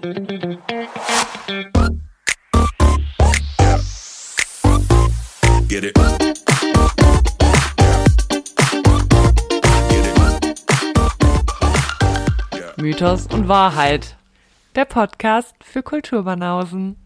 Get it. Mythos und Wahrheit. Der Podcast für Kulturbanausen.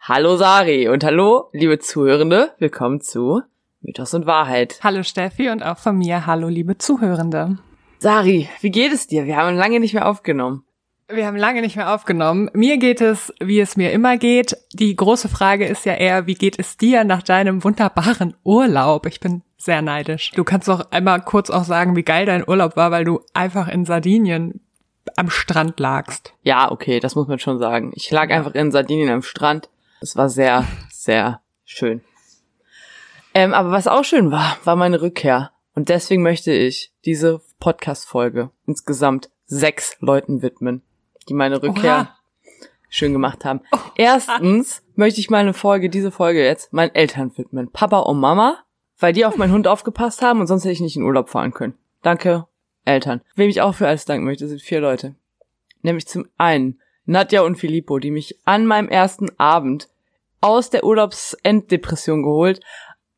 Hallo Sari und hallo, liebe Zuhörende. Willkommen zu Mythos und Wahrheit. Hallo Steffi und auch von mir hallo, liebe Zuhörende. Sari, wie geht es dir? Wir haben lange nicht mehr aufgenommen. Wir haben lange nicht mehr aufgenommen. Mir geht es, wie es mir immer geht. Die große Frage ist ja eher, wie geht es dir nach deinem wunderbaren Urlaub? Ich bin sehr neidisch. Du kannst doch einmal kurz auch sagen, wie geil dein Urlaub war, weil du einfach in Sardinien am Strand lagst. Ja, okay, das muss man schon sagen. Ich lag einfach in Sardinien am Strand. Es war sehr, sehr schön. Ähm, aber was auch schön war, war meine Rückkehr. Und deswegen möchte ich diese Podcast-Folge insgesamt sechs Leuten widmen die meine Rückkehr Oha. schön gemacht haben. Oha. Erstens möchte ich meine Folge, diese Folge jetzt, meinen Eltern widmen. Papa und Mama, weil die auf meinen Hund aufgepasst haben und sonst hätte ich nicht in Urlaub fahren können. Danke, Eltern. Wem ich auch für alles danken möchte, sind vier Leute. Nämlich zum einen Nadja und Filippo, die mich an meinem ersten Abend aus der Urlaubsenddepression geholt,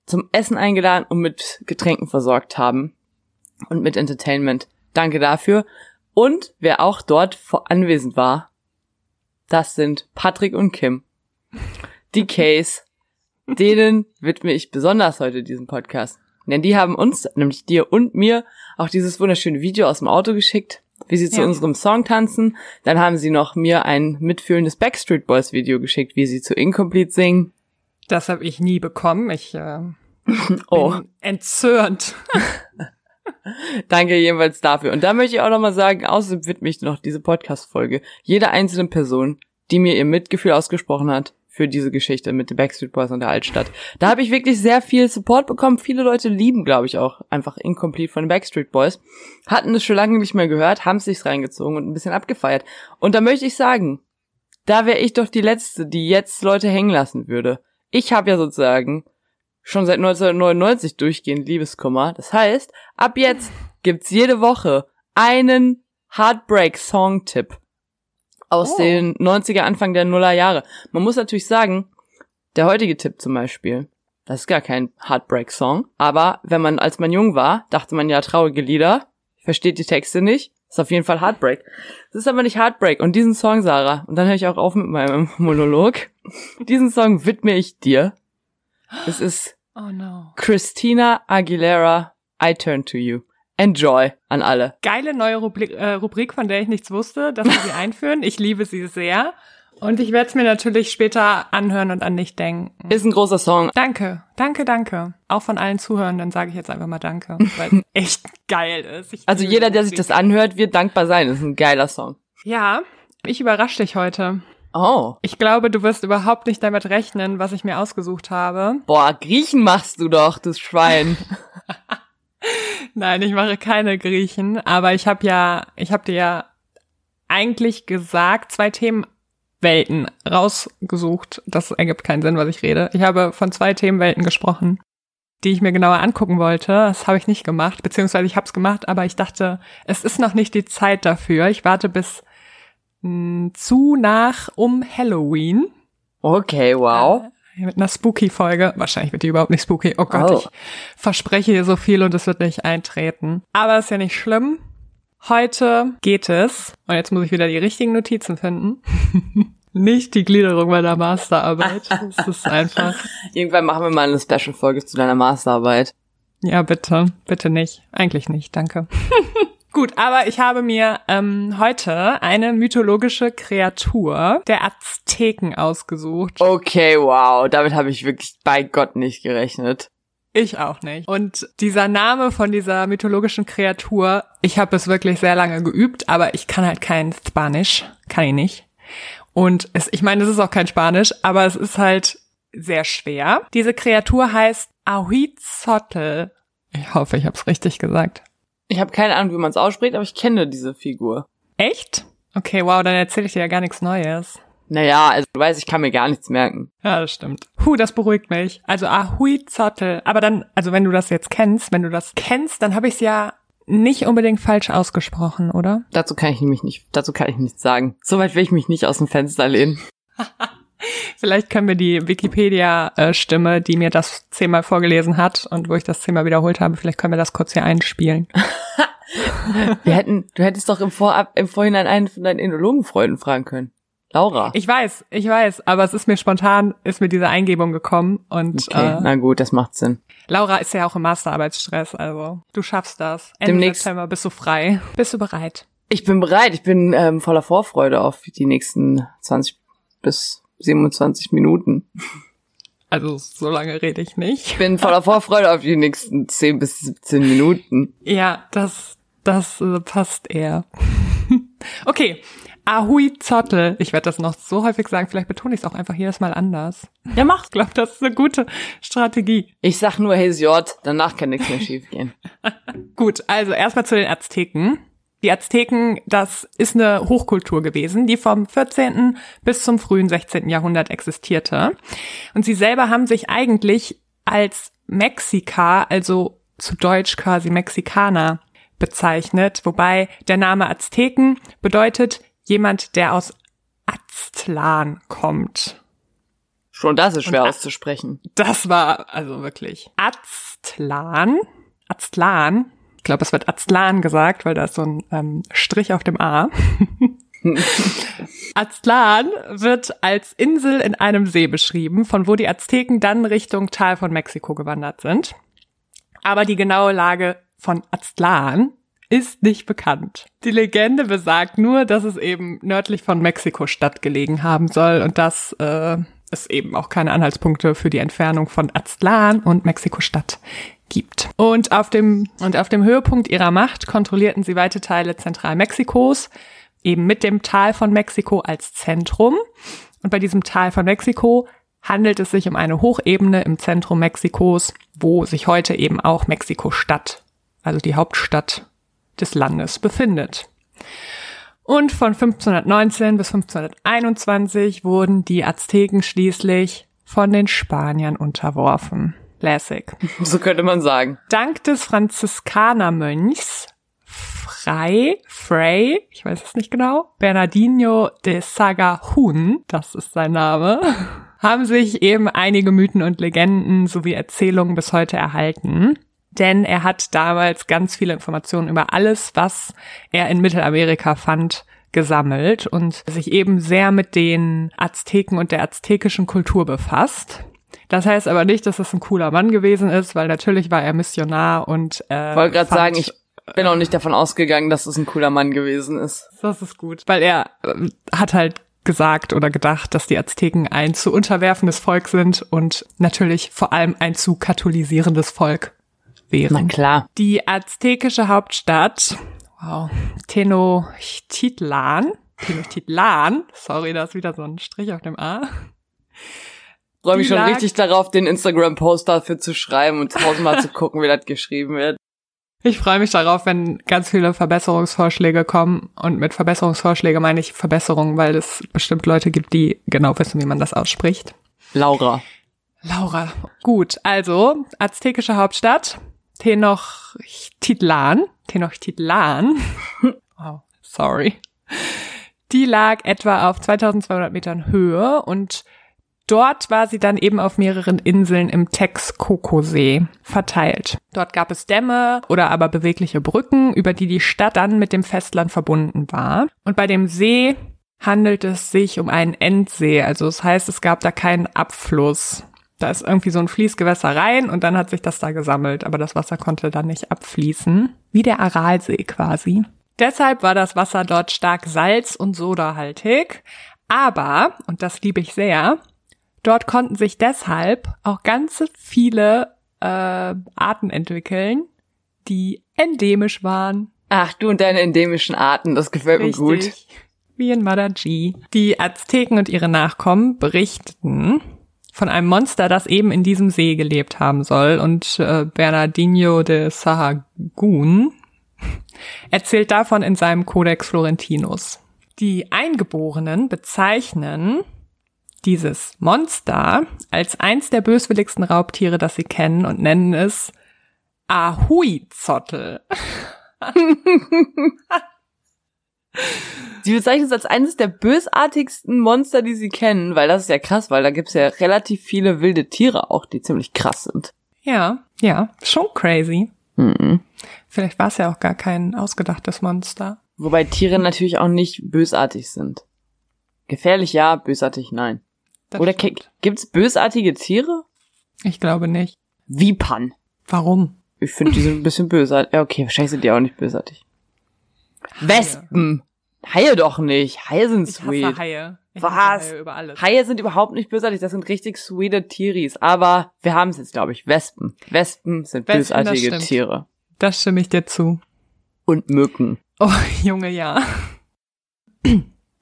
zum Essen eingeladen und mit Getränken versorgt haben und mit Entertainment. Danke dafür. Und wer auch dort anwesend war, das sind Patrick und Kim. Die Case, denen widme ich besonders heute diesen Podcast. Denn die haben uns, nämlich dir und mir, auch dieses wunderschöne Video aus dem Auto geschickt, wie sie zu unserem Song tanzen. Dann haben sie noch mir ein mitfühlendes Backstreet Boys Video geschickt, wie sie zu Incomplete singen. Das habe ich nie bekommen. Ich äh, oh. bin entzürnt. Danke jedenfalls dafür. Und da möchte ich auch nochmal sagen, außerdem widme ich noch diese Podcast-Folge jeder einzelnen Person, die mir ihr Mitgefühl ausgesprochen hat für diese Geschichte mit den Backstreet Boys und der Altstadt. Da habe ich wirklich sehr viel Support bekommen. Viele Leute lieben, glaube ich, auch einfach Incomplete von den Backstreet Boys. Hatten es schon lange nicht mehr gehört, haben sich's reingezogen und ein bisschen abgefeiert. Und da möchte ich sagen, da wäre ich doch die Letzte, die jetzt Leute hängen lassen würde. Ich habe ja sozusagen schon seit 1999 durchgehend Liebeskummer. Das heißt, ab jetzt gibt's jede Woche einen Heartbreak-Song-Tipp aus oh. den 90er, Anfang der Nuller Jahre. Man muss natürlich sagen, der heutige Tipp zum Beispiel, das ist gar kein Heartbreak-Song, aber wenn man, als man jung war, dachte man ja traurige Lieder, versteht die Texte nicht, ist auf jeden Fall Heartbreak. Das ist aber nicht Heartbreak. Und diesen Song, Sarah, und dann höre ich auch auf mit meinem Monolog, diesen Song widme ich dir. Es ist oh no. Christina Aguilera, I Turn to You. Enjoy an alle. Geile neue Rubrik, äh, Rubrik, von der ich nichts wusste, dass wir sie einführen. Ich liebe sie sehr. Und ich werde es mir natürlich später anhören und an dich denken. Ist ein großer Song. Danke, danke, danke. Auch von allen Zuhörenden sage ich jetzt einfach mal Danke, weil es echt geil ist. Ich also jeder, der sich das anhört, wird dankbar sein. Das ist ein geiler Song. Ja, ich überrasche dich heute. Oh. Ich glaube, du wirst überhaupt nicht damit rechnen, was ich mir ausgesucht habe. Boah, Griechen machst du doch, du Schwein. Nein, ich mache keine Griechen, aber ich habe ja, ich habe dir ja eigentlich gesagt, zwei Themenwelten rausgesucht. Das ergibt keinen Sinn, was ich rede. Ich habe von zwei Themenwelten gesprochen, die ich mir genauer angucken wollte. Das habe ich nicht gemacht, beziehungsweise ich habe es gemacht, aber ich dachte, es ist noch nicht die Zeit dafür. Ich warte bis zu nach um Halloween. Okay, wow. Äh, mit einer Spooky-Folge. Wahrscheinlich wird die überhaupt nicht spooky. Oh Gott, oh. ich verspreche hier so viel und es wird nicht eintreten. Aber ist ja nicht schlimm. Heute geht es, und jetzt muss ich wieder die richtigen Notizen finden. nicht die Gliederung meiner Masterarbeit. Das ist einfach. Irgendwann machen wir mal eine Special-Folge zu deiner Masterarbeit. Ja, bitte. Bitte nicht. Eigentlich nicht. Danke. Gut, aber ich habe mir ähm, heute eine mythologische Kreatur der Azteken ausgesucht. Okay, wow, damit habe ich wirklich bei Gott nicht gerechnet. Ich auch nicht. Und dieser Name von dieser mythologischen Kreatur, ich habe es wirklich sehr lange geübt, aber ich kann halt kein Spanisch, kann ich nicht. Und es, ich meine, es ist auch kein Spanisch, aber es ist halt sehr schwer. Diese Kreatur heißt Ahuitzotl. Ich hoffe, ich habe es richtig gesagt. Ich habe keine Ahnung, wie man es ausspricht, aber ich kenne diese Figur. Echt? Okay, wow, dann erzähle ich dir ja gar nichts Neues. Naja, also du weißt, ich kann mir gar nichts merken. Ja, das stimmt. Huh, das beruhigt mich. Also Ahui Zottel. Aber dann, also wenn du das jetzt kennst, wenn du das kennst, dann habe ich es ja nicht unbedingt falsch ausgesprochen, oder? Dazu kann ich nämlich nicht, dazu kann ich nichts sagen. Soweit will ich mich nicht aus dem Fenster lehnen. Vielleicht können wir die Wikipedia-Stimme, die mir das zehnmal vorgelesen hat und wo ich das zehnmal wiederholt habe, vielleicht können wir das kurz hier einspielen. wir hätten, du hättest doch im Vorab, im Vorhinein einen von deinen Enologenfreunden fragen können. Laura. Ich weiß, ich weiß, aber es ist mir spontan, ist mir diese Eingebung gekommen und okay, äh, na gut, das macht Sinn. Laura ist ja auch im Masterarbeitsstress, also du schaffst das. Ende Demnächst. September bist du frei. Bist du bereit? Ich bin bereit. Ich bin ähm, voller Vorfreude auf die nächsten 20 bis 27 Minuten. Also so lange rede ich nicht. Ich bin voller Vorfreude auf die nächsten 10 bis 17 Minuten. Ja, das, das äh, passt eher. okay, Ahui Zottel. Ich werde das noch so häufig sagen, vielleicht betone ich es auch einfach jedes Mal anders. Ja, mach. Ich glaube, das ist eine gute Strategie. Ich sag nur Hesiod, danach kann nichts mehr schiefgehen. Gut, also erstmal zu den Azteken. Die Azteken, das ist eine Hochkultur gewesen, die vom 14. bis zum frühen 16. Jahrhundert existierte. Und sie selber haben sich eigentlich als Mexika, also zu Deutsch quasi Mexikaner, bezeichnet, wobei der Name Azteken bedeutet jemand, der aus Aztlan kommt. Schon das ist schwer auszusprechen. Das war also wirklich Aztlan. Aztlan. Ich glaube, es wird Aztlan gesagt, weil da ist so ein ähm, Strich auf dem A. Aztlan wird als Insel in einem See beschrieben, von wo die Azteken dann Richtung Tal von Mexiko gewandert sind. Aber die genaue Lage von Aztlan ist nicht bekannt. Die Legende besagt nur, dass es eben nördlich von Mexiko-Stadt gelegen haben soll und dass äh, es eben auch keine Anhaltspunkte für die Entfernung von Aztlan und Mexiko-Stadt gibt. Und auf dem, und auf dem Höhepunkt ihrer Macht kontrollierten sie weite Teile Zentralmexikos, eben mit dem Tal von Mexiko als Zentrum. Und bei diesem Tal von Mexiko handelt es sich um eine Hochebene im Zentrum Mexikos, wo sich heute eben auch Mexiko-Stadt, also die Hauptstadt des Landes befindet. Und von 1519 bis 1521 wurden die Azteken schließlich von den Spaniern unterworfen. Classic. So könnte man sagen. Dank des Franziskanermönchs Frei, Frey, ich weiß es nicht genau, Bernardino de Sagahun, das ist sein Name, haben sich eben einige Mythen und Legenden sowie Erzählungen bis heute erhalten denn er hat damals ganz viele Informationen über alles, was er in Mittelamerika fand, gesammelt und sich eben sehr mit den Azteken und der aztekischen Kultur befasst. Das heißt aber nicht, dass es ein cooler Mann gewesen ist, weil natürlich war er Missionar und äh, wollte gerade sagen, ich bin auch nicht davon ausgegangen, dass es ein cooler Mann gewesen ist. Das ist gut, weil er äh, hat halt gesagt oder gedacht, dass die Azteken ein zu unterwerfendes Volk sind und natürlich vor allem ein zu katholisierendes Volk wären. Na klar. Die aztekische Hauptstadt, wow, Tenochtitlan, Tenochtitlan, sorry, da ist wieder so ein Strich auf dem A. Freue mich schon lag, richtig darauf, den Instagram-Post dafür zu schreiben und tausendmal zu gucken, wie das geschrieben wird. Ich freue mich darauf, wenn ganz viele Verbesserungsvorschläge kommen. Und mit Verbesserungsvorschläge meine ich Verbesserungen, weil es bestimmt Leute gibt, die genau wissen, wie man das ausspricht. Laura. Laura. Gut, also aztekische Hauptstadt. Tenochtitlan, Tenochtitlan, wow, sorry, die lag etwa auf 2200 Metern Höhe und Dort war sie dann eben auf mehreren Inseln im Texcoco-See verteilt. Dort gab es Dämme oder aber bewegliche Brücken, über die die Stadt dann mit dem Festland verbunden war. Und bei dem See handelt es sich um einen Endsee, also das heißt, es gab da keinen Abfluss. Da ist irgendwie so ein Fließgewässer rein und dann hat sich das da gesammelt, aber das Wasser konnte dann nicht abfließen. Wie der Aralsee quasi. Deshalb war das Wasser dort stark salz- und sodahaltig. Aber, und das liebe ich sehr, dort konnten sich deshalb auch ganz viele äh, Arten entwickeln, die endemisch waren. Ach, du und deine endemischen Arten, das gefällt Richtig. mir gut. Wie in Madaji. Die Azteken und ihre Nachkommen berichteten, von einem Monster, das eben in diesem See gelebt haben soll. Und äh, Bernardino de Sahagún erzählt davon in seinem Codex Florentinus. Die Eingeborenen bezeichnen dieses Monster als eins der böswilligsten Raubtiere, das sie kennen und nennen es Ahuizottel. Sie bezeichnet es als eines der bösartigsten Monster, die sie kennen, weil das ist ja krass, weil da gibt's ja relativ viele wilde Tiere auch, die ziemlich krass sind. Ja, ja, schon crazy. Mhm. Vielleicht war es ja auch gar kein ausgedachtes Monster. Wobei Tiere natürlich auch nicht bösartig sind. Gefährlich ja, bösartig nein. Das Oder gibt's bösartige Tiere? Ich glaube nicht. Vipern. Warum? Ich finde, die sind ein bisschen bösartig. Ja, okay, wahrscheinlich sind die auch nicht bösartig. Wespen. Haie doch nicht. Haie sind Ich sweet. hasse Haie. Ich Was? Haie. Haie sind überhaupt nicht bösartig, das sind richtig sweete Tieris. Aber wir haben es jetzt, glaube ich. Wespen. Wespen sind Wespen, das bösartige stimmt. Tiere. Das stimme ich dir zu. Und Mücken. Oh, Junge, ja.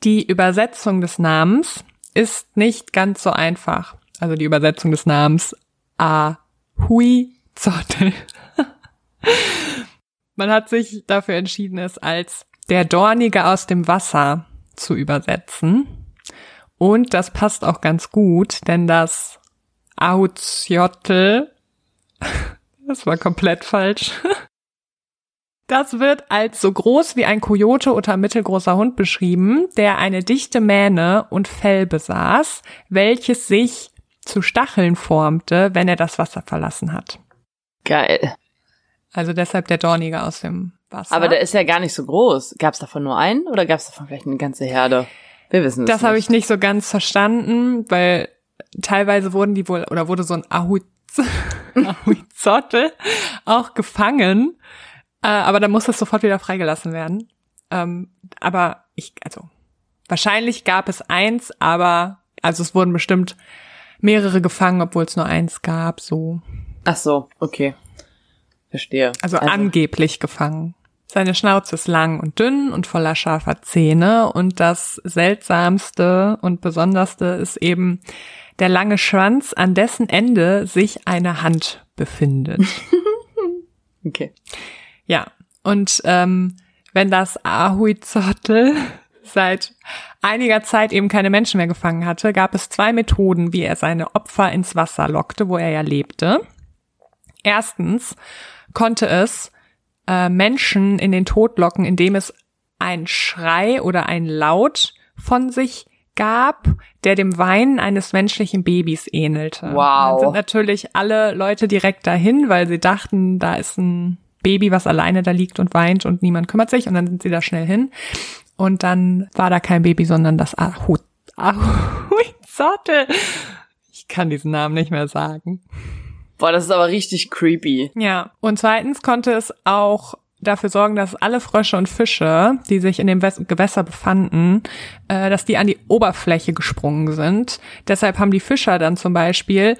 Die Übersetzung des Namens ist nicht ganz so einfach. Also die Übersetzung des Namens Ahui Zottel. Man hat sich dafür entschieden, es als der Dornige aus dem Wasser zu übersetzen. Und das passt auch ganz gut, denn das Ahuziotl, das war komplett falsch, das wird als so groß wie ein Kojote oder mittelgroßer Hund beschrieben, der eine dichte Mähne und Fell besaß, welches sich zu Stacheln formte, wenn er das Wasser verlassen hat. Geil. Also deshalb der Dornige aus dem Wasser. Aber der ist ja gar nicht so groß. Gab es davon nur einen oder gab es davon vielleicht eine ganze Herde? Wir wissen es das habe ich nicht so ganz verstanden, weil teilweise wurden die wohl, oder wurde so ein Ahui- Ahuizottel auch gefangen, äh, aber dann muss es sofort wieder freigelassen werden. Ähm, aber ich, also wahrscheinlich gab es eins, aber also es wurden bestimmt mehrere gefangen, obwohl es nur eins gab, so. Ach so, okay. Verstehe. Also, angeblich gefangen. Seine Schnauze ist lang und dünn und voller scharfer Zähne und das seltsamste und besonderste ist eben der lange Schwanz, an dessen Ende sich eine Hand befindet. Okay. Ja, und ähm, wenn das Ahuizotl seit einiger Zeit eben keine Menschen mehr gefangen hatte, gab es zwei Methoden, wie er seine Opfer ins Wasser lockte, wo er ja lebte. Erstens konnte es äh, Menschen in den Tod locken, indem es ein Schrei oder ein Laut von sich gab, der dem Weinen eines menschlichen Babys ähnelte. Wow. Dann sind natürlich alle Leute direkt dahin, weil sie dachten, da ist ein Baby, was alleine da liegt und weint und niemand kümmert sich und dann sind sie da schnell hin. Und dann war da kein Baby, sondern das Ahu Ahuizotl. Ich kann diesen Namen nicht mehr sagen. Boah, das ist aber richtig creepy. Ja, und zweitens konnte es auch dafür sorgen, dass alle Frösche und Fische, die sich in dem Gewässer befanden, äh, dass die an die Oberfläche gesprungen sind. Deshalb haben die Fischer dann zum Beispiel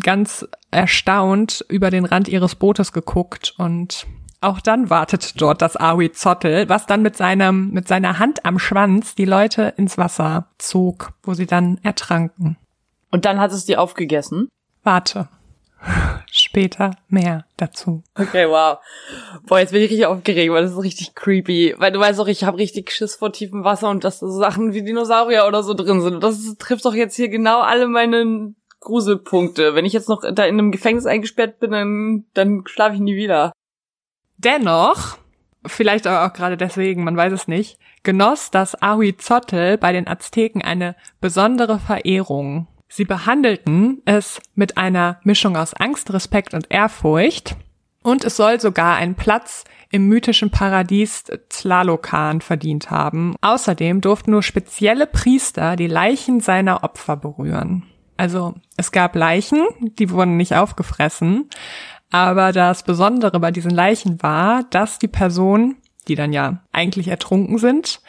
ganz erstaunt über den Rand ihres Bootes geguckt und auch dann wartet dort das Ahuizotl, was dann mit seinem, mit seiner Hand am Schwanz die Leute ins Wasser zog, wo sie dann ertranken. Und dann hat es die aufgegessen. Warte. Später mehr dazu. Okay, wow. Boah, jetzt bin ich richtig aufgeregt, weil das ist richtig creepy. Weil du weißt doch, ich habe richtig Schiss vor tiefem Wasser und dass da so Sachen wie Dinosaurier oder so drin sind. Und das trifft doch jetzt hier genau alle meine Gruselpunkte. Wenn ich jetzt noch da in einem Gefängnis eingesperrt bin, dann, dann schlafe ich nie wieder. Dennoch, vielleicht aber auch gerade deswegen, man weiß es nicht, genoss das Ahuizotl bei den Azteken eine besondere Verehrung. Sie behandelten es mit einer Mischung aus Angst, Respekt und Ehrfurcht und es soll sogar einen Platz im mythischen Paradies Tlalocan verdient haben. Außerdem durften nur spezielle Priester die Leichen seiner Opfer berühren. Also es gab Leichen, die wurden nicht aufgefressen, aber das Besondere bei diesen Leichen war, dass die Personen, die dann ja eigentlich ertrunken sind,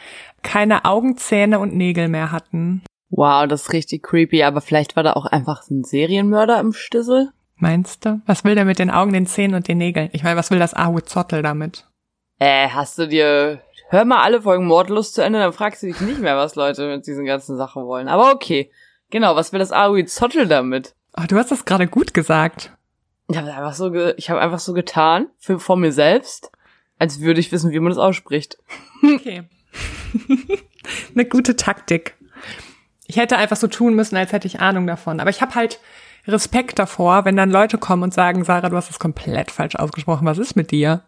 keine Augenzähne und Nägel mehr hatten. Wow, das ist richtig creepy, aber vielleicht war da auch einfach ein Serienmörder im Stissel. Meinst du? Was will der mit den Augen, den Zähnen und den Nägeln? Ich meine, was will das Ahuizotl damit? Äh, hast du dir, hör mal alle Folgen Mordlust zu Ende, dann fragst du dich nicht mehr, was Leute mit diesen ganzen Sachen wollen. Aber okay. Genau, was will das Ahuizotl damit? Oh, du hast das gerade gut gesagt. Ich habe einfach so, ge ich habe einfach so getan für vor mir selbst, als würde ich wissen, wie man das ausspricht. Okay. Eine gute Taktik. Ich hätte einfach so tun müssen, als hätte ich Ahnung davon. Aber ich habe halt Respekt davor, wenn dann Leute kommen und sagen, Sarah, du hast das komplett falsch ausgesprochen. Was ist mit dir?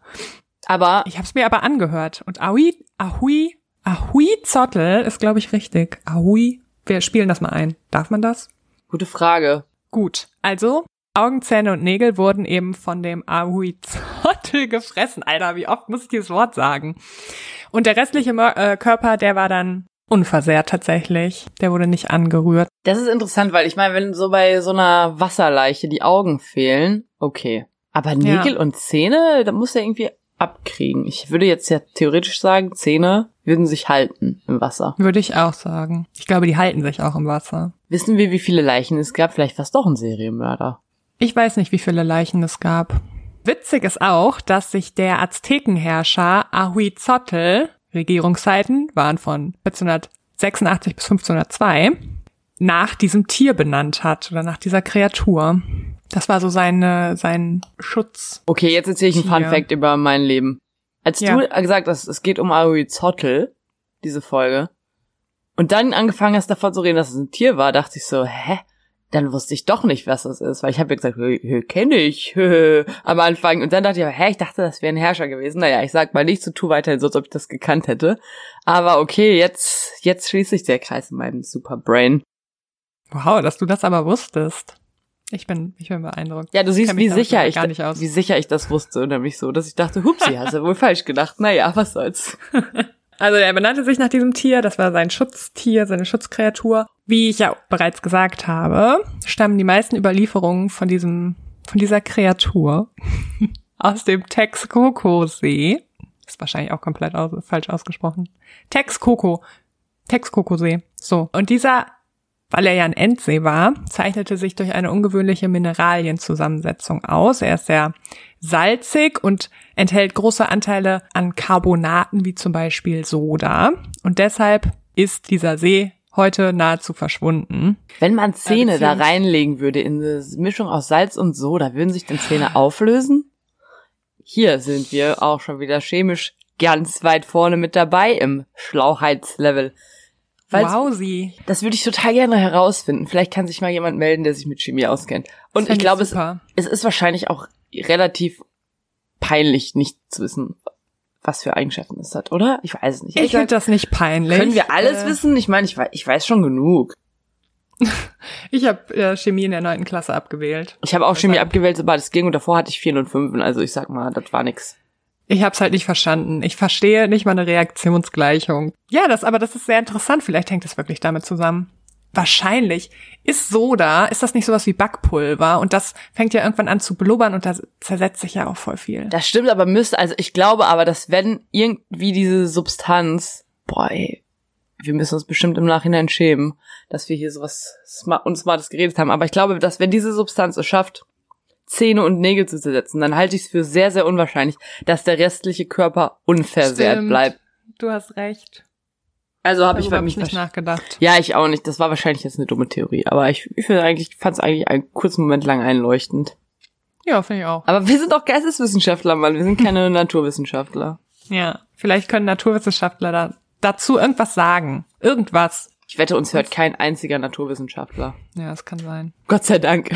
Aber Ich habe es mir aber angehört. Und Ahui, Ahui, Ahui Zottel ist, glaube ich, richtig. Ahui. Wir spielen das mal ein. Darf man das? gute Frage. Gut. Also, Augen, Zähne und Nägel wurden eben von dem Ahui Zottel gefressen. Alter, wie oft muss ich dieses Wort sagen? Und der restliche äh, Körper, der war dann unversehrt tatsächlich. Der wurde nicht angerührt. Das ist interessant, weil ich meine, wenn so bei so einer Wasserleiche die Augen fehlen, okay. Aber Nägel und Zähne, da muss er irgendwie abkriegen. Ich würde jetzt ja theoretisch sagen, Zähne würden sich halten im Wasser. Würde ich auch sagen. Ich glaube, die halten sich auch im Wasser. Wissen wir, wie viele Leichen es gab? Vielleicht war es doch ein Serienmörder. Ich weiß nicht, wie viele Leichen es gab. Witzig ist auch, dass sich der Aztekenherrscher Ahuizotl, Regierungszeiten waren von 1486 bis 1502, nach diesem Tier benannt hat oder nach dieser Kreatur. Das war so seine, sein Schutz. Okay, jetzt erzähle ich einen Fun. Fact über mein Leben. Als Ja. du gesagt hast, es geht um Ahuizotl, diese Folge, und dann angefangen hast davon zu reden, dass es ein Tier war, dachte ich so, hä? Dann wusste ich doch nicht, was das ist, weil ich habe ja gesagt, kenne ich am Anfang. Und dann dachte ich, aber, hä, ich dachte, das wäre ein Herrscher gewesen. Naja, ich sag mal nicht so, tu weiterhin so, als ob ich das gekannt hätte. Aber okay, jetzt, jetzt schließt sich der Kreis in meinem Superbrain. Wow, dass du das aber wusstest. Ich bin, ich bin beeindruckt. Ja, du siehst, mich wie sicher ich, wie sicher ich das wusste. Nämlich so, dass ich dachte, hupsi, hast du wohl falsch gedacht. Naja, was soll's. Also er benannte sich nach diesem Tier, das war sein Schutztier, seine Schutzkreatur. Wie ich ja bereits gesagt habe, stammen die meisten Überlieferungen von diesem, von dieser Kreatur aus dem Texcoco-See. Ist wahrscheinlich auch komplett aus, falsch ausgesprochen. Texcoco. Texcoco-See. So. Und dieser, weil er ja ein Endsee war, zeichnete sich durch eine ungewöhnliche Mineralienzusammensetzung aus. Er ist sehr salzig und enthält große Anteile an Carbonaten, wie zum Beispiel Soda. Und deshalb ist dieser See heute nahezu verschwunden. Wenn man Zähne da reinlegen würde in eine Mischung aus Salz und Soda, würden sich dann Zähne auflösen? Hier sind wir auch schon wieder chemisch ganz weit vorne mit dabei im Schlauheitslevel. Weil's- wow, sie. Das würde ich total gerne herausfinden. Vielleicht kann sich mal jemand melden, der sich mit Chemie auskennt. Und ich glaube, es, es ist wahrscheinlich auch relativ peinlich, nicht zu wissen, was für Eigenschaften es hat, oder? Ich weiß es nicht. Ich finde das nicht peinlich. können wir alles Äh, wissen? Ich meine, ich weiß, ich weiß schon genug. Ich habe äh, Chemie in der neunten Klasse abgewählt. Ich habe auch Chemie abgewählt, sobald es ging und davor hatte ich vier und fünf. Also ich sag mal, das war nix. Ich habe es halt nicht verstanden. Ich verstehe nicht mal eine Reaktionsgleichung. Ja, das, aber das ist sehr interessant. Vielleicht hängt es wirklich damit zusammen. Wahrscheinlich ist Soda, ist das nicht sowas wie Backpulver und das fängt ja irgendwann an zu blubbern und da zersetzt sich ja auch voll viel. Das stimmt, aber müsste, also ich glaube aber, dass wenn irgendwie diese Substanz, boah, ey, wir müssen uns bestimmt im Nachhinein schämen, dass wir hier sowas smart, unsmartes geredet haben. Aber ich glaube, dass wenn diese Substanz es schafft, Zähne und Nägel zu zersetzen, dann halte ich es für sehr, sehr unwahrscheinlich, dass der restliche Körper unversehrt Stimmt. bleibt. Du hast recht. Also habe ich bei mich ich nicht nachgedacht. Ja, ich auch nicht. Das war wahrscheinlich jetzt eine dumme Theorie. Aber ich, ich finde eigentlich, fand es eigentlich einen kurzen Moment lang einleuchtend. Ja, finde ich auch. Aber wir sind auch Geisteswissenschaftler, Mann. Wir sind keine Naturwissenschaftler. Ja, vielleicht können Naturwissenschaftler da, dazu irgendwas sagen. Irgendwas. Ich wette, uns hört kein einziger Naturwissenschaftler. Ja, das kann sein. Gott sei Dank.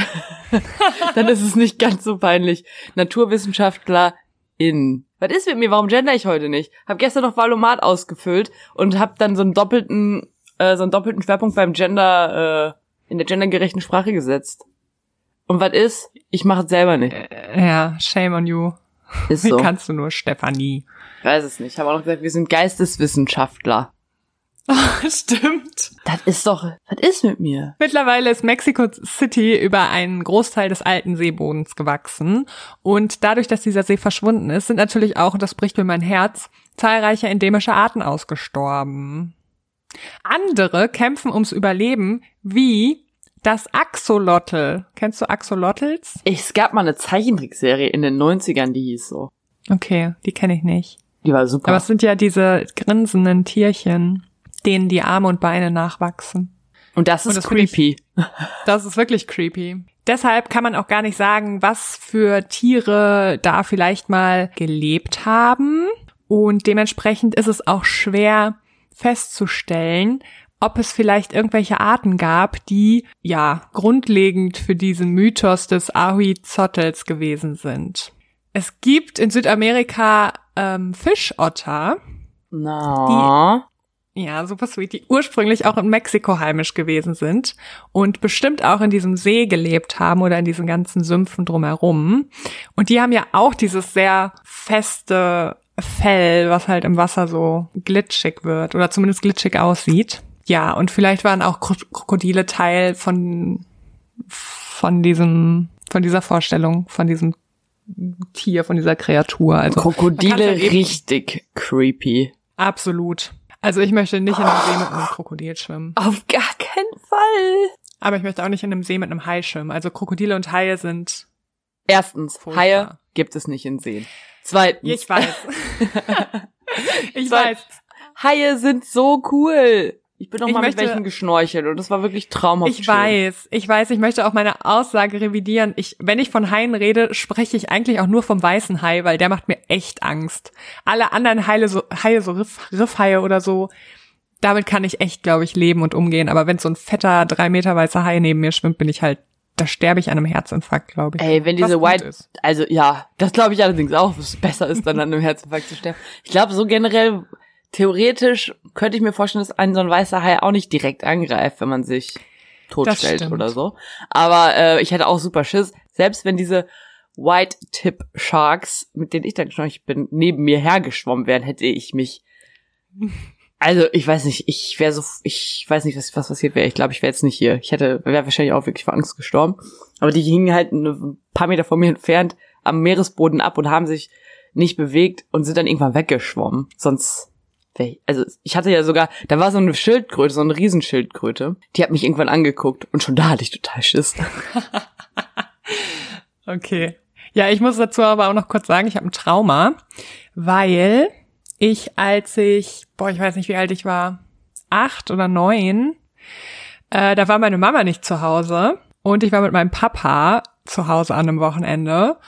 Dann ist es nicht ganz so peinlich. Naturwissenschaftler in. Was ist mit mir? Warum gender ich heute nicht? Hab gestern noch Valomat ausgefüllt und hab dann so einen doppelten, äh, so einen doppelten Schwerpunkt beim Gender, äh, in der gendergerechten Sprache gesetzt. Und was ist? Ich mache es selber nicht. Ja, shame on you. Ist Wie so. kannst du nur, Stefanie? Ich weiß es nicht. Ich habe auch noch gesagt, wir sind Geisteswissenschaftler. Stimmt. Das ist doch, was ist mit mir? Mittlerweile ist Mexico City über einen Großteil des alten Seebodens gewachsen. Und dadurch, dass dieser See verschwunden ist, sind natürlich auch, und das bricht mir mein Herz, zahlreiche endemische Arten ausgestorben. Andere kämpfen ums Überleben, wie das Axolotl. Kennst du Axolotls? Es gab mal eine Zeichentrickserie in den 90ern, die hieß so. Okay, die kenne ich nicht. Die war super. Aber es sind ja diese grinsenden Tierchen, denen die Arme und Beine nachwachsen. Und das ist Und das finde ich- creepy. Das ist wirklich creepy. Deshalb kann man auch gar nicht sagen, was für Tiere da vielleicht mal gelebt haben. Und dementsprechend ist es auch schwer festzustellen, ob es vielleicht irgendwelche Arten gab, die ja grundlegend für diesen Mythos des Ahui-Zottels gewesen sind. es gibt in Südamerika ähm, Fischotter. Na. Ja, super sweet, die ursprünglich auch in Mexiko heimisch gewesen sind und bestimmt auch in diesem See gelebt haben oder in diesen ganzen Sümpfen drumherum. Und die haben ja auch dieses sehr feste Fell, was halt im Wasser so glitschig wird oder zumindest glitschig aussieht. Ja, und vielleicht waren auch Krokodile Teil von, von diesem, von dieser Vorstellung, von diesem Tier, von dieser Kreatur. Also Krokodile ja richtig creepy. Absolut. Also ich möchte nicht in einem See mit einem Krokodil schwimmen. Auf gar keinen Fall. Aber ich möchte auch nicht in einem See mit einem Hai schwimmen. Also Krokodile und Haie sind. Erstens, furchtbar. Haie gibt es nicht in Seen. Zweitens. Ich weiß. ich Zweitens, weiß. Haie sind so cool. Ich bin noch ich mal möchte, mit welchen geschnorchelt und das war wirklich traumhaft. Ich schön. weiß, ich weiß, ich möchte auch meine Aussage revidieren. Ich, wenn ich von Haien rede, spreche ich eigentlich auch nur vom weißen Hai, weil der macht mir echt Angst. Alle anderen Haie, so, Haie, so Riff, Riffhaie oder so, damit kann ich echt, glaube ich, leben und umgehen. Aber wenn so ein fetter, drei Meter weißer Hai neben mir schwimmt, bin ich halt, da sterbe ich an einem Herzinfarkt, glaube ich. Ey, wenn diese White, ist. also ja, das glaube ich allerdings auch, was besser ist, dann an einem Herzinfarkt zu sterben. Ich glaube, so generell theoretisch könnte ich mir vorstellen, dass ein so ein weißer Hai auch nicht direkt angreift, wenn man sich totstellt oder so. Aber äh, ich hätte auch super Schiss, selbst wenn diese White Tip Sharks, mit denen ich dann geschnorchelt bin, neben mir hergeschwommen wären, hätte ich mich also ich weiß nicht, ich wäre so, ich weiß nicht, was, was passiert wäre. Ich glaube, ich wäre jetzt nicht hier. Ich hätte, wäre wahrscheinlich auch wirklich vor Angst gestorben. Aber die hingen halt ein paar Meter von mir entfernt am Meeresboden ab und haben sich nicht bewegt und sind dann irgendwann weggeschwommen. Sonst also ich hatte ja sogar, da war so eine Schildkröte, so eine Riesenschildkröte, die hat mich irgendwann angeguckt und schon da hatte ich total Schiss. okay. Ja, ich muss dazu aber auch noch kurz sagen, ich habe ein Trauma, weil ich, als ich, boah, ich weiß nicht, wie alt ich war, acht oder neun, äh, da war meine Mama nicht zu Hause und ich war mit meinem Papa zu Hause an einem Wochenende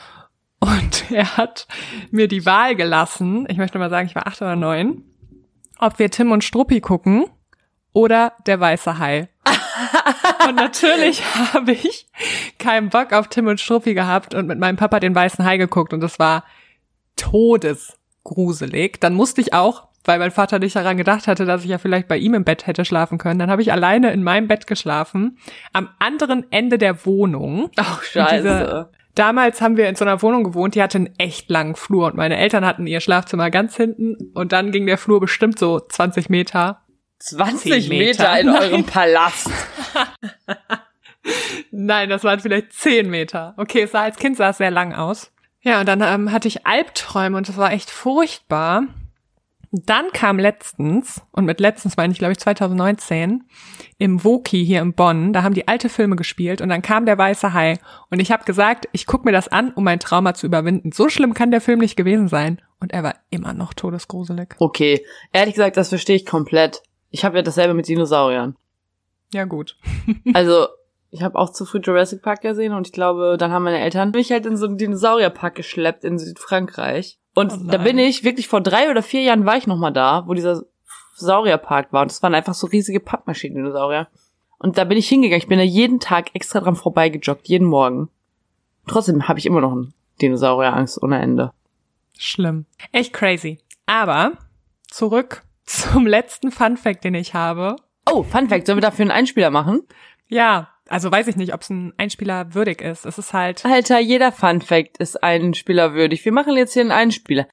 und er hat mir die Wahl gelassen, ich möchte mal sagen, ich war acht oder neun, ob wir Tim und Struppi gucken oder der weiße Hai. und natürlich habe ich keinen Bock auf Tim und Struppi gehabt und mit meinem Papa den weißen Hai geguckt und das war todesgruselig. Dann musste ich auch, weil mein Vater nicht daran gedacht hatte, dass ich ja vielleicht bei ihm im Bett hätte schlafen können, dann habe ich alleine in meinem Bett geschlafen, am anderen Ende der Wohnung. Ach, scheiße. Damals haben wir in so einer Wohnung gewohnt, die hatte einen echt langen Flur und meine Eltern hatten ihr Schlafzimmer ganz hinten und dann ging der Flur bestimmt so 20 Meter. 20 Meter, Meter in Nein. eurem Palast. Nein, das waren vielleicht 10 Meter. Okay, es sah als Kind sah es sehr lang aus. Ja, und dann ähm, hatte ich Albträume und das war echt furchtbar. Dann kam letztens, und mit letztens meine ich, glaube ich, 2019, im Woki hier in Bonn, da haben die alte Filme gespielt und dann kam der weiße Hai und ich habe gesagt, ich guck mir das an, um mein Trauma zu überwinden. So schlimm kann der Film nicht gewesen sein. Und er war immer noch todesgruselig. Okay, ehrlich gesagt, das verstehe ich komplett. Ich habe ja dasselbe mit Dinosauriern. Ja gut. also ich habe auch zu früh Jurassic Park gesehen und ich glaube, dann haben meine Eltern mich halt in so einen Dinosaurierpark geschleppt in Südfrankreich. Und oh da bin ich wirklich vor drei oder vier Jahren war ich noch mal da, wo dieser Saurierpark war. Und das waren einfach so riesige Pappmaschinen-Dinosaurier. Und da bin ich hingegangen. Ich bin da jeden Tag extra dran vorbeigejoggt, jeden Morgen. Trotzdem habe ich immer noch einen Dinosaurierangst ohne Ende. Schlimm. Echt crazy. Aber zurück zum letzten Fun Fact, den ich habe. Oh, Fun Fact. Sollen wir dafür einen Einspieler machen? Ja, also weiß ich nicht, ob es ein Einspieler würdig ist. Es ist halt. Alter, jeder Fun Fact ist Einspieler würdig. Wir machen jetzt hier einen Einspieler.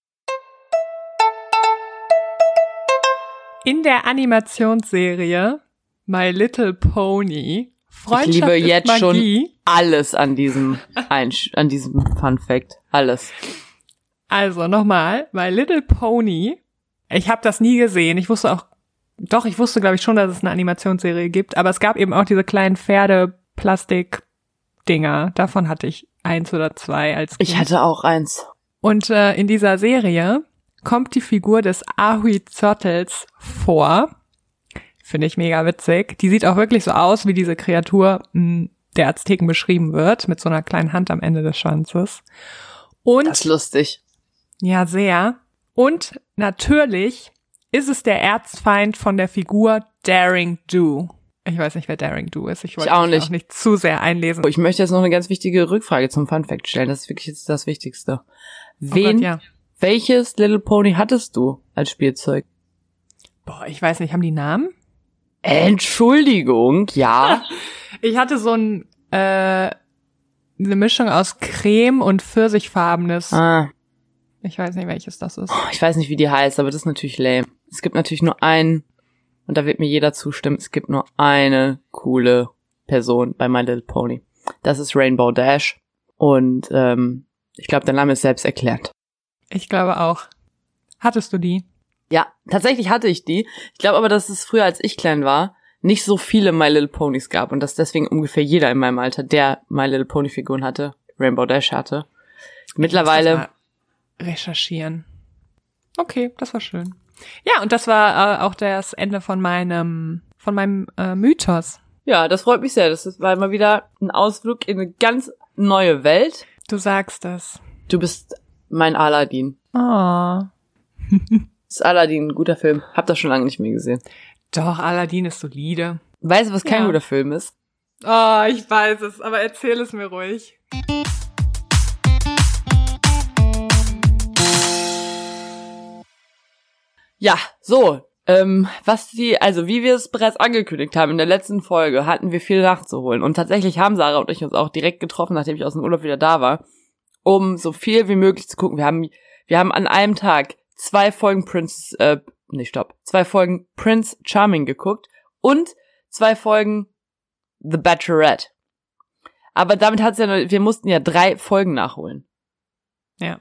In der Animationsserie My Little Pony Freundschaft ich liebe jetzt Magie. schon alles an diesem Einsch an diesem Fun Fact. Alles. Also nochmal, My Little Pony. Ich habe das nie gesehen. Ich wusste auch doch, ich wusste, glaube ich, schon, dass es eine Animationsserie gibt, aber es gab eben auch diese kleinen Pferde-Plastik-Dinger. Davon hatte ich eins oder zwei als Kind. Ich hatte auch eins. Und äh, in dieser Serie kommt die Figur des Ahui Zottels vor. Finde ich mega witzig. Die sieht auch wirklich so aus, wie diese Kreatur hm, der Azteken beschrieben wird, mit so einer kleinen Hand am Ende des Schwanzes. Und das ist lustig. Ja, sehr. Und natürlich ist es der Erzfeind von der Figur Daring Do Ich weiß nicht, wer Daring Do ist. Ich Ich wollte auch mich nicht. auch nicht zu sehr einlesen. Ich möchte jetzt noch eine ganz wichtige Rückfrage zum Fun Fact stellen. Das ist wirklich jetzt das Wichtigste. Oh Wen, Gott, ja. welches Little Pony hattest du als Spielzeug? Boah, ich weiß nicht, haben die Namen? Entschuldigung, ja. Ich hatte so ein, äh, eine Mischung aus Creme und Pfirsichfarbenes. ah, Ich weiß nicht, welches das ist. ich weiß nicht, wie die heißt, aber das ist natürlich lame. Es gibt natürlich nur einen, und da wird mir jeder zustimmen, es gibt nur eine coole Person bei My Little Pony. Das ist Rainbow Dash. Und ähm, ich glaube, der Name ist selbst erklärt. Ich glaube auch. Hattest du die? Ja, tatsächlich hatte ich die. Ich glaube aber, dass es früher, als ich klein war, nicht so viele My Little Ponies gab und dass deswegen ungefähr jeder in meinem Alter, der My Little Pony Figuren hatte, Rainbow Dash hatte. Mittlerweile, recherchieren. Okay, das war schön. Ja, und das war äh, auch das Ende von meinem von meinem äh, Mythos. ja, das freut mich sehr. Das war mal wieder ein Ausflug in eine ganz neue Welt. Du sagst das. Du bist mein Aladdin. Oh. Ist Aladdin ein guter Film? Hab das schon lange nicht mehr gesehen. Doch, Aladdin ist solide. Weißt du, was kein Ja. guter Film ist? Oh, ich weiß es, aber erzähl es mir ruhig. Ja, so. Ähm, was die, also wie wir es bereits angekündigt haben in der letzten Folge, hatten wir viel nachzuholen. Und tatsächlich haben Sarah und ich uns auch direkt getroffen, nachdem ich aus dem Urlaub wieder da war, um so viel wie möglich zu gucken. Wir haben, wir haben an einem Tag zwei Folgen Prince, äh, nee, stopp, zwei Folgen Prince Charming geguckt und zwei Folgen The Bachelorette. Aber damit hat's ja, nur- wir mussten ja drei Folgen nachholen. Ja.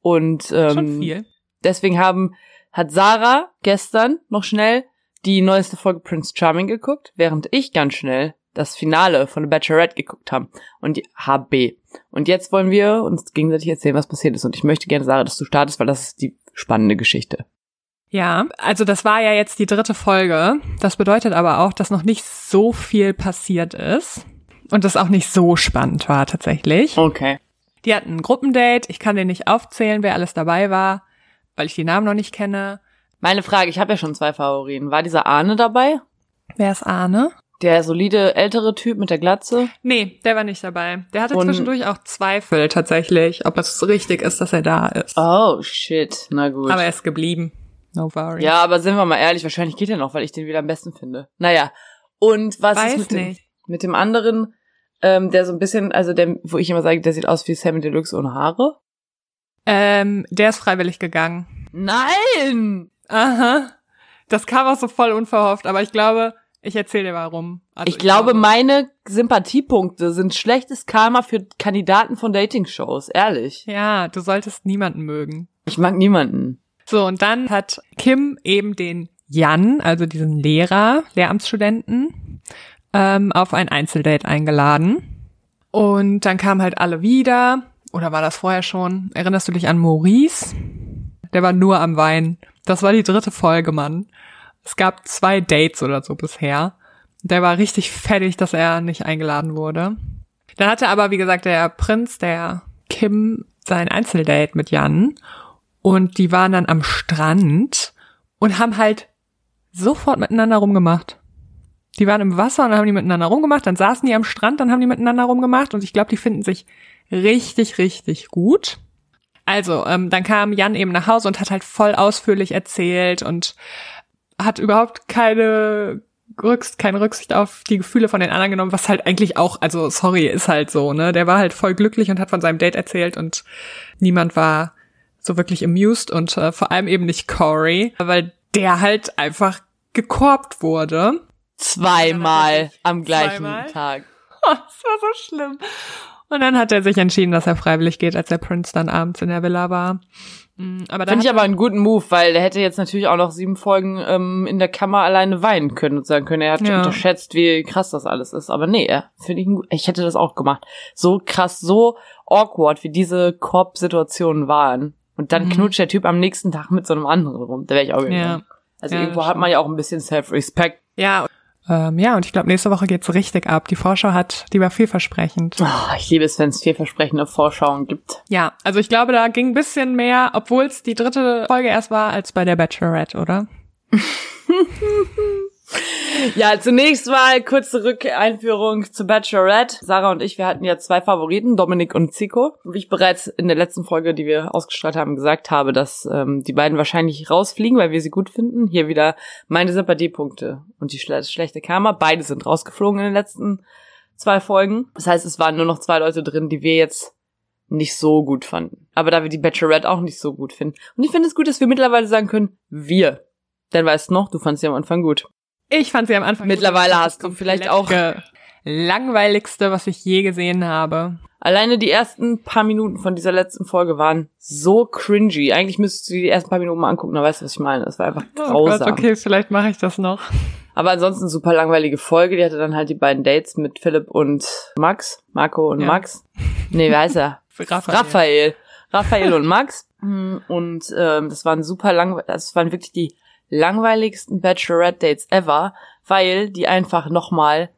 Und ähm, Schon viel. Deswegen haben, hat Sarah gestern noch schnell die neueste Folge Prince Charming geguckt, während ich ganz schnell das Finale von The Bachelorette geguckt habe und die HB. Und jetzt wollen wir uns gegenseitig erzählen, was passiert ist. Und ich möchte gerne, Sarah, dass du startest, weil das ist die spannende Geschichte. Ja, also das war ja jetzt die dritte Folge. Das bedeutet aber auch, dass noch nicht so viel passiert ist. Und das auch nicht so spannend war tatsächlich. Okay. Die hatten ein Gruppendate. Ich kann dir nicht aufzählen, wer alles dabei war, weil ich die Namen noch nicht kenne. Meine Frage, ich habe ja schon zwei Favoriten. War dieser Arne dabei? Wer ist Arne? Der solide ältere Typ mit der Glatze? Nee, der war nicht dabei. Der hatte Und- zwischendurch auch Zweifel tatsächlich, ob es richtig ist, dass er da ist. Oh, shit. Na gut. Aber er ist geblieben. No worries. ja, aber sind wir mal ehrlich, wahrscheinlich geht er noch, weil ich den wieder am besten finde. Naja. Und was Weiß ist mit dem, nicht. mit dem anderen, ähm, der so ein bisschen, also der, wo ich immer sage, der sieht aus wie Sammy Deluxe ohne Haare? Ähm, der ist freiwillig gegangen. Nein! Aha. Das kam auch so voll unverhofft, aber ich glaube, ich erzähle dir warum. Also ich glaube, meine Sympathiepunkte sind schlechtes Karma für Kandidaten von Dating-Shows, ehrlich. Ja, du solltest niemanden mögen. Ich mag niemanden. So, und dann hat Kim eben den Jan, also diesen Lehrer, Lehramtsstudenten, ähm, auf ein Einzeldate eingeladen. Und dann kamen halt alle wieder. Oder war das vorher schon? Erinnerst du dich an Maurice? Der war nur am Weinen. Das war die dritte Folge, Mann. Es gab zwei Dates oder so bisher. Der war richtig fertig, dass er nicht eingeladen wurde. Dann hatte aber, wie gesagt, der Prinz, der Kim, sein Einzeldate mit Jan. Und die waren dann am Strand und haben halt sofort miteinander rumgemacht. Die waren im Wasser und dann haben die miteinander rumgemacht, dann saßen die am Strand, dann haben die miteinander rumgemacht und ich glaube, die finden sich richtig, richtig gut. Also, ähm, dann kam Jan eben nach Hause und hat halt voll ausführlich erzählt und hat überhaupt keine Rücksicht, keine Rücksicht auf die Gefühle von den anderen genommen, was halt eigentlich auch, also sorry, ist halt so, ne? Der war halt voll glücklich und hat von seinem Date erzählt und niemand war so wirklich amused und äh, vor allem eben nicht Corey, weil der halt einfach gekorbt wurde. Zweimal am gleichen Zweimal? Tag. das war so schlimm. Und dann hat er sich entschieden, dass er freiwillig geht, als der Prinz dann abends in der Villa war. Mm, Aber Finde ich aber einen guten Move, weil der hätte jetzt natürlich auch noch sieben Folgen ähm, in der Kammer alleine weinen können und sagen können, er hat Ja. unterschätzt, wie krass das alles ist. Aber nee, finde ich, ich hätte das auch gemacht. So krass, so awkward, wie diese Korb-Situationen waren. Und dann Mhm. knutscht der Typ am nächsten Tag mit so einem anderen rum. Da wäre ich auch gegangen. Ja. Also Ja, irgendwo hat man ja auch ein bisschen Self-Respect. ja, ähm, ja, und ich glaube, nächste Woche geht's richtig ab. Die Vorschau hat, die war vielversprechend. Oh, ich liebe es, wenn es vielversprechende Vorschauen gibt. Ja, also ich glaube, da ging ein bisschen mehr, obwohl es die dritte Folge erst war, als bei der Bachelorette, oder? Ja, zunächst mal kurze Rückeinführung zu Bachelorette. Sarah und ich, wir hatten ja zwei Favoriten, Dominik und Zico. Wie ich bereits in der letzten Folge, die wir ausgestrahlt haben, gesagt habe, dass ähm, die beiden wahrscheinlich rausfliegen, weil wir sie gut finden. Hier wieder meine Sympathiepunkte und die schle schlechte Karma. Beide sind rausgeflogen in den letzten zwei Folgen. Das heißt, es waren nur noch zwei Leute drin, die wir jetzt nicht so gut fanden. Aber da wir die Bachelorette auch nicht so gut finden. Und ich finde es gut, dass wir mittlerweile sagen können, wir. Denn weißt du noch, du fandst sie am Anfang gut. Ich fand sie am Anfang. Mittlerweile hast du vielleicht auch langweiligste, was ich je gesehen habe. Alleine die ersten paar Minuten von dieser letzten Folge waren so cringy. Eigentlich müsstest du die ersten paar Minuten mal angucken, dann weißt du, was ich meine. Das war einfach grausam. Oh Gott, okay, vielleicht mache ich das noch. Aber ansonsten super langweilige Folge. Die hatte dann halt die beiden Dates mit Philipp und Max. Marco und ja. Max. Nee, wie heißt er? Raphael. Raphael. Raphael und Max. Und ähm, das waren super langweilig. Das waren wirklich die langweiligsten Bachelorette-Dates ever, weil die einfach nochmal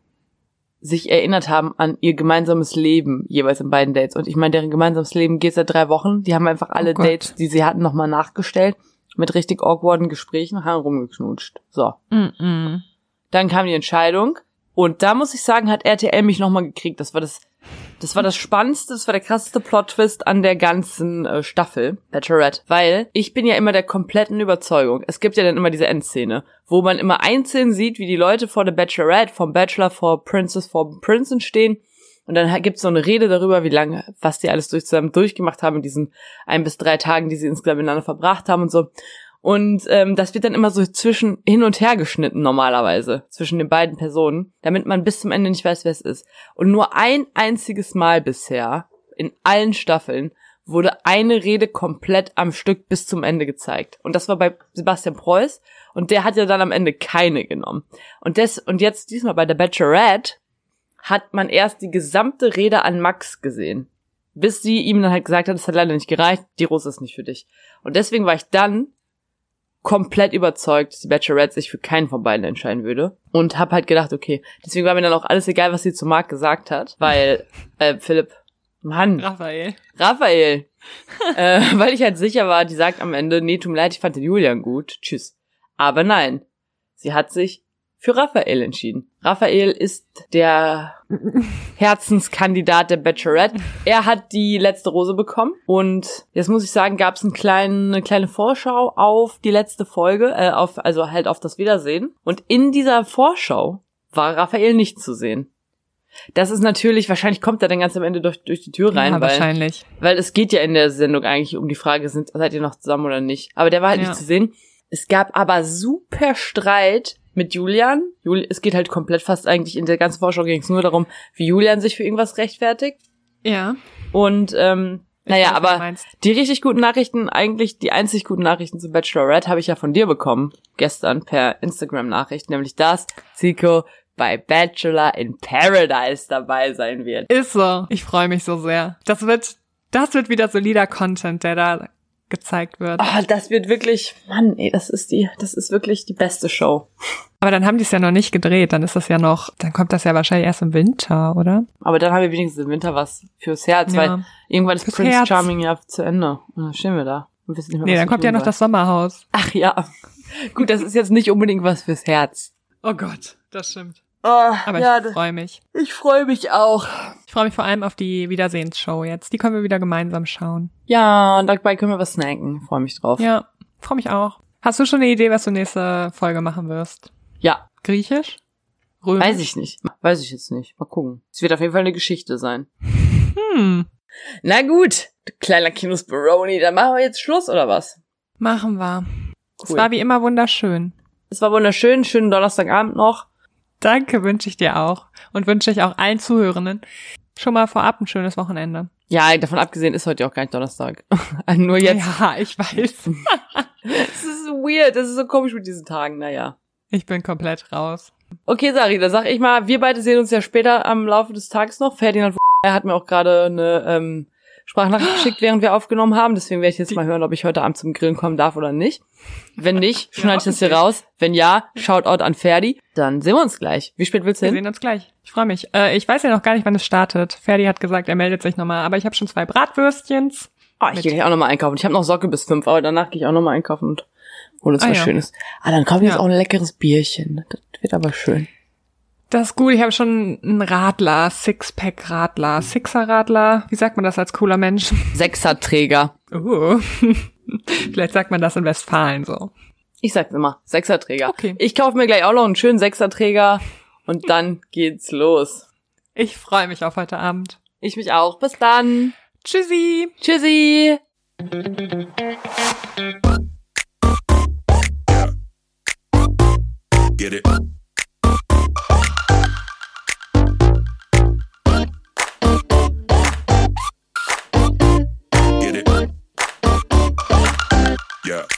sich erinnert haben an ihr gemeinsames Leben jeweils in beiden Dates. Und ich meine, deren gemeinsames Leben geht seit drei Wochen. Die haben einfach alle oh Dates, die sie hatten, nochmal nachgestellt mit richtig awkwarden Gesprächen, haben rumgeknutscht. So. Mm -mm. Dann kam die Entscheidung. Und da muss ich sagen, hat RTL mich nochmal gekriegt. Das war das das war das Spannendste, das war der krasseste Plot-Twist an der ganzen äh, Staffel, Bachelorette. Weil ich bin ja immer der kompletten Überzeugung. Es gibt ja dann immer diese Endszene, wo man immer einzeln sieht, wie die Leute vor der Bachelorette, vom Bachelor vor Princess vor Princeton stehen. Und dann gibt's so eine Rede darüber, wie lange, was die alles durch, zusammen durchgemacht haben in diesen ein bis drei Tagen, die sie insgesamt miteinander verbracht haben und so. Und ähm, das wird dann immer so zwischen hin und her geschnitten normalerweise zwischen den beiden Personen, damit man bis zum Ende nicht weiß, wer es ist. Und nur ein einziges Mal bisher in allen Staffeln wurde eine Rede komplett am Stück bis zum Ende gezeigt. Und das war bei Sebastian Preuß. Und der hat ja dann am Ende keine genommen. Und das, und jetzt diesmal bei der Bachelorette hat man erst die gesamte Rede an Max gesehen. Bis sie ihm dann halt gesagt hat, es hat leider nicht gereicht, die Rose ist nicht für dich. Und deswegen war ich dann komplett überzeugt, dass die Bachelorette sich für keinen von beiden entscheiden würde. Und hab halt gedacht, okay, deswegen war mir dann auch alles egal, was sie zu Marc gesagt hat, weil, äh, Philipp, Mann. Raphael. Raphael. äh, weil ich halt sicher war, die sagt am Ende, nee, tut mir leid, ich fand den Julian gut, tschüss. Aber nein, sie hat sich für Raphael entschieden. Raphael ist der Herzenskandidat der Bachelorette. Er hat die letzte Rose bekommen und jetzt muss ich sagen, gab es eine kleine Vorschau auf die letzte Folge, äh, auf, also halt auf das Wiedersehen. Und in dieser Vorschau war Raphael nicht zu sehen. Das ist natürlich, wahrscheinlich kommt er dann ganz am Ende durch, durch die Tür rein. Ja, weil, wahrscheinlich. Weil es geht ja in der Sendung eigentlich um die Frage, sind, seid ihr noch zusammen oder nicht? Aber der war halt ja. nicht zu sehen. Es gab aber super Streit mit Julian. Juli es geht halt komplett fast eigentlich in der ganzen Vorschau ging es nur darum, wie Julian sich für irgendwas rechtfertigt. Ja. Und ähm, ich naja, weiß, aber die richtig guten Nachrichten, eigentlich die einzig guten Nachrichten zu Bachelorette habe ich ja von dir bekommen, gestern per Instagram-Nachricht, nämlich dass Zico bei Bachelor in Paradise dabei sein wird. Ist so. Ich freue mich so sehr. Das wird, das wird wieder solider Content, der da gezeigt wird. Oh, das wird wirklich, Mann, ey, das ist die, das ist wirklich die beste Show. Aber dann haben die es ja noch nicht gedreht, dann ist das ja noch, dann kommt das ja wahrscheinlich erst im Winter, oder? Aber dann haben wir wenigstens im Winter was fürs Herz, ja. weil irgendwann ist Prince Herz. Charming ja zu Ende. Und dann stehen wir da und wissen nicht mehr, Nee, dann kommt ja noch das Sommerhaus. Ach ja. Gut, das ist jetzt nicht unbedingt was fürs Herz. Oh Gott, das stimmt. Oh, Aber ja, ich freue mich. Ich freue mich auch. Ich freue mich vor allem auf die Wiedersehensshow jetzt. Die können wir wieder gemeinsam schauen. Ja, und dabei können wir was snacken. Freue mich drauf. Ja, freue mich auch. Hast du schon eine Idee, was du nächste Folge machen wirst? Ja. Griechisch? Römisch? Weiß ich nicht. Weiß ich jetzt nicht. Mal gucken. Es wird auf jeden Fall eine Geschichte sein. Hm. Na gut, du kleiner Kinusperoni, dann machen wir jetzt Schluss oder was? Machen wir. Cool. Es war wie immer wunderschön. Es war wunderschön. Schönen Donnerstagabend noch. Danke, wünsche ich dir auch. Und wünsche ich auch allen Zuhörenden schon mal vorab ein schönes Wochenende. Ja, davon abgesehen ist heute auch gar nicht Donnerstag. Nur jetzt. Ja, ich weiß. Es ist weird, das ist so komisch mit diesen Tagen, naja. Ich bin komplett raus. Okay, Sari, dann sag ich mal, wir beide sehen uns ja später am Laufe des Tages noch. Ferdinand hat mir auch gerade eine ähm, Sprachnachricht geschickt, während wir aufgenommen haben. Deswegen werde ich jetzt mal hören, ob ich heute Abend zum Grillen kommen darf oder nicht. Wenn nicht, schneide ich das hier raus. Wenn ja, Shoutout an Ferdi. Dann sehen wir uns gleich. Wie spät willst du hin? Wir sehen uns gleich. Ich freue mich. Äh, ich weiß ja noch gar nicht, wann es startet. Ferdi hat gesagt, er meldet sich nochmal. Aber ich habe schon zwei Bratwürstchens. Oh, ich gehe auch nochmal einkaufen. Ich habe noch Socke bis fünf, aber danach gehe ich auch nochmal einkaufen und Hol uns Ah, was ja. Schönes. Ah, dann kommt jetzt Ja. auch ein leckeres Bierchen. Das wird aber schön. Das ist gut, ich habe schon einen Radler, Sixpack-Radler, Sixer-Radler. Wie sagt man das als cooler Mensch? Sechserträger. Uh. Vielleicht sagt man das in Westfalen so. Ich sag's immer, Sechserträger. Okay. Ich kaufe mir gleich auch noch einen schönen Sechserträger und dann geht's los. Ich freue mich auf heute Abend. Ich mich auch. Bis dann. Tschüssi! Tschüssi. Get it. Yeah.